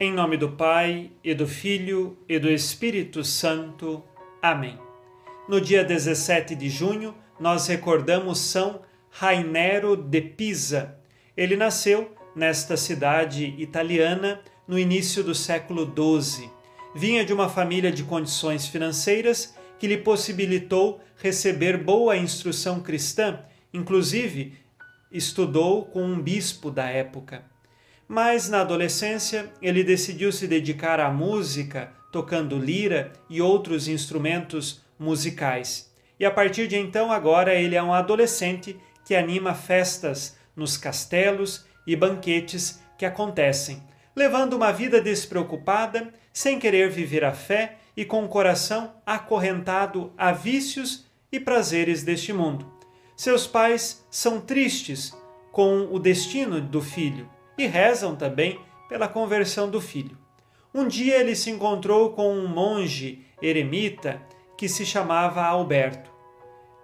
Em nome do Pai, e do Filho, e do Espírito Santo. Amém. No dia 17 de junho, nós recordamos São Rainero de Pisa. Ele nasceu nesta cidade italiana no início do século XII. Vinha de uma família de condições financeiras que lhe possibilitou receber boa instrução cristã, inclusive estudou com um bispo da época. Mas na adolescência ele decidiu se dedicar à música, tocando lira e outros instrumentos musicais. E a partir de então, agora ele é um adolescente que anima festas nos castelos e banquetes que acontecem, levando uma vida despreocupada, sem querer viver a fé e com o coração acorrentado a vícios e prazeres deste mundo. Seus pais são tristes com o destino do filho e rezam também pela conversão do filho. Um dia ele se encontrou com um monge eremita que se chamava Alberto.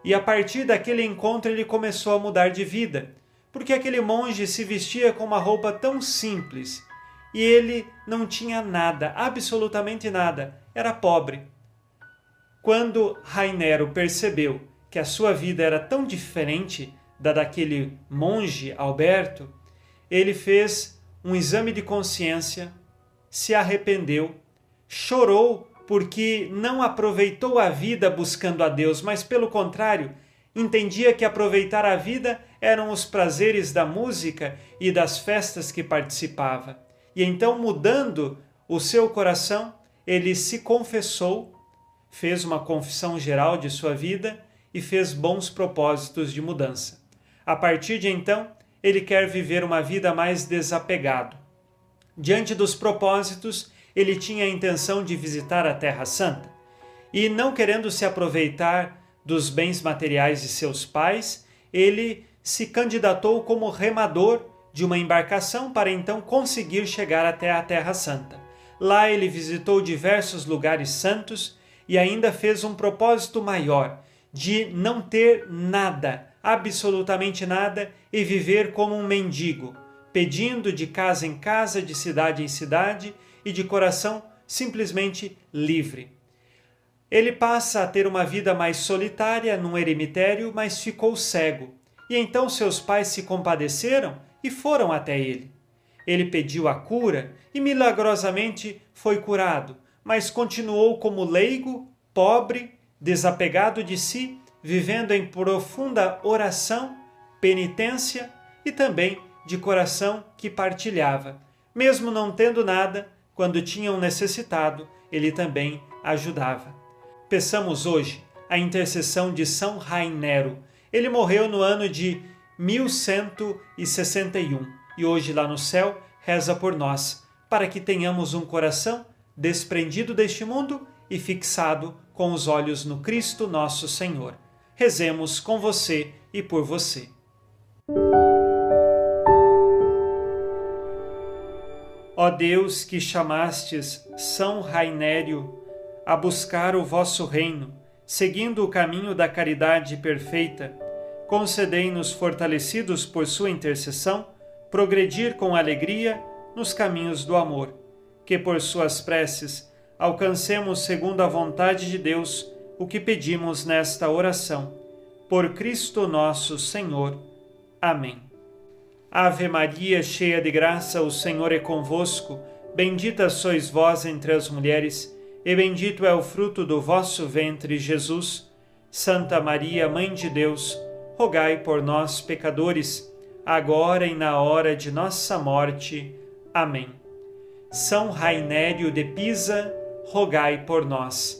E a partir daquele encontro ele começou a mudar de vida, porque aquele monge se vestia com uma roupa tão simples e ele não tinha nada, absolutamente nada, era pobre. Quando Rainero percebeu que a sua vida era tão diferente da daquele monge Alberto, ele fez um exame de consciência, se arrependeu, chorou porque não aproveitou a vida buscando a Deus, mas pelo contrário, entendia que aproveitar a vida eram os prazeres da música e das festas que participava. E então, mudando o seu coração, ele se confessou, fez uma confissão geral de sua vida e fez bons propósitos de mudança. A partir de então, ele quer viver uma vida mais desapegado. Diante dos propósitos, ele tinha a intenção de visitar a Terra Santa e, não querendo se aproveitar dos bens materiais de seus pais, ele se candidatou como remador de uma embarcação para então conseguir chegar até a Terra Santa. Lá ele visitou diversos lugares santos e ainda fez um propósito maior de não ter nada absolutamente nada e viver como um mendigo, pedindo de casa em casa, de cidade em cidade e de coração simplesmente livre. Ele passa a ter uma vida mais solitária num eremitério, mas ficou cego. E então seus pais se compadeceram e foram até ele. Ele pediu a cura e milagrosamente foi curado, mas continuou como leigo, pobre, desapegado de si vivendo em profunda oração, penitência e também de coração que partilhava. Mesmo não tendo nada, quando tinham necessitado, ele também ajudava. Peçamos hoje a intercessão de São Rainero. Ele morreu no ano de 1161 e hoje lá no céu reza por nós, para que tenhamos um coração desprendido deste mundo e fixado com os olhos no Cristo nosso Senhor rezemos com você e por você. Ó Deus que chamastes São Rainério a buscar o vosso reino, seguindo o caminho da caridade perfeita, concedei-nos, fortalecidos por sua intercessão, progredir com alegria nos caminhos do amor, que por suas preces alcancemos, segundo a vontade de Deus, o que pedimos nesta oração. Por Cristo nosso Senhor. Amém. Ave Maria, cheia de graça, o Senhor é convosco. Bendita sois vós entre as mulheres, e bendito é o fruto do vosso ventre, Jesus. Santa Maria, Mãe de Deus, rogai por nós, pecadores, agora e na hora de nossa morte. Amém. São Rainério de Pisa, rogai por nós.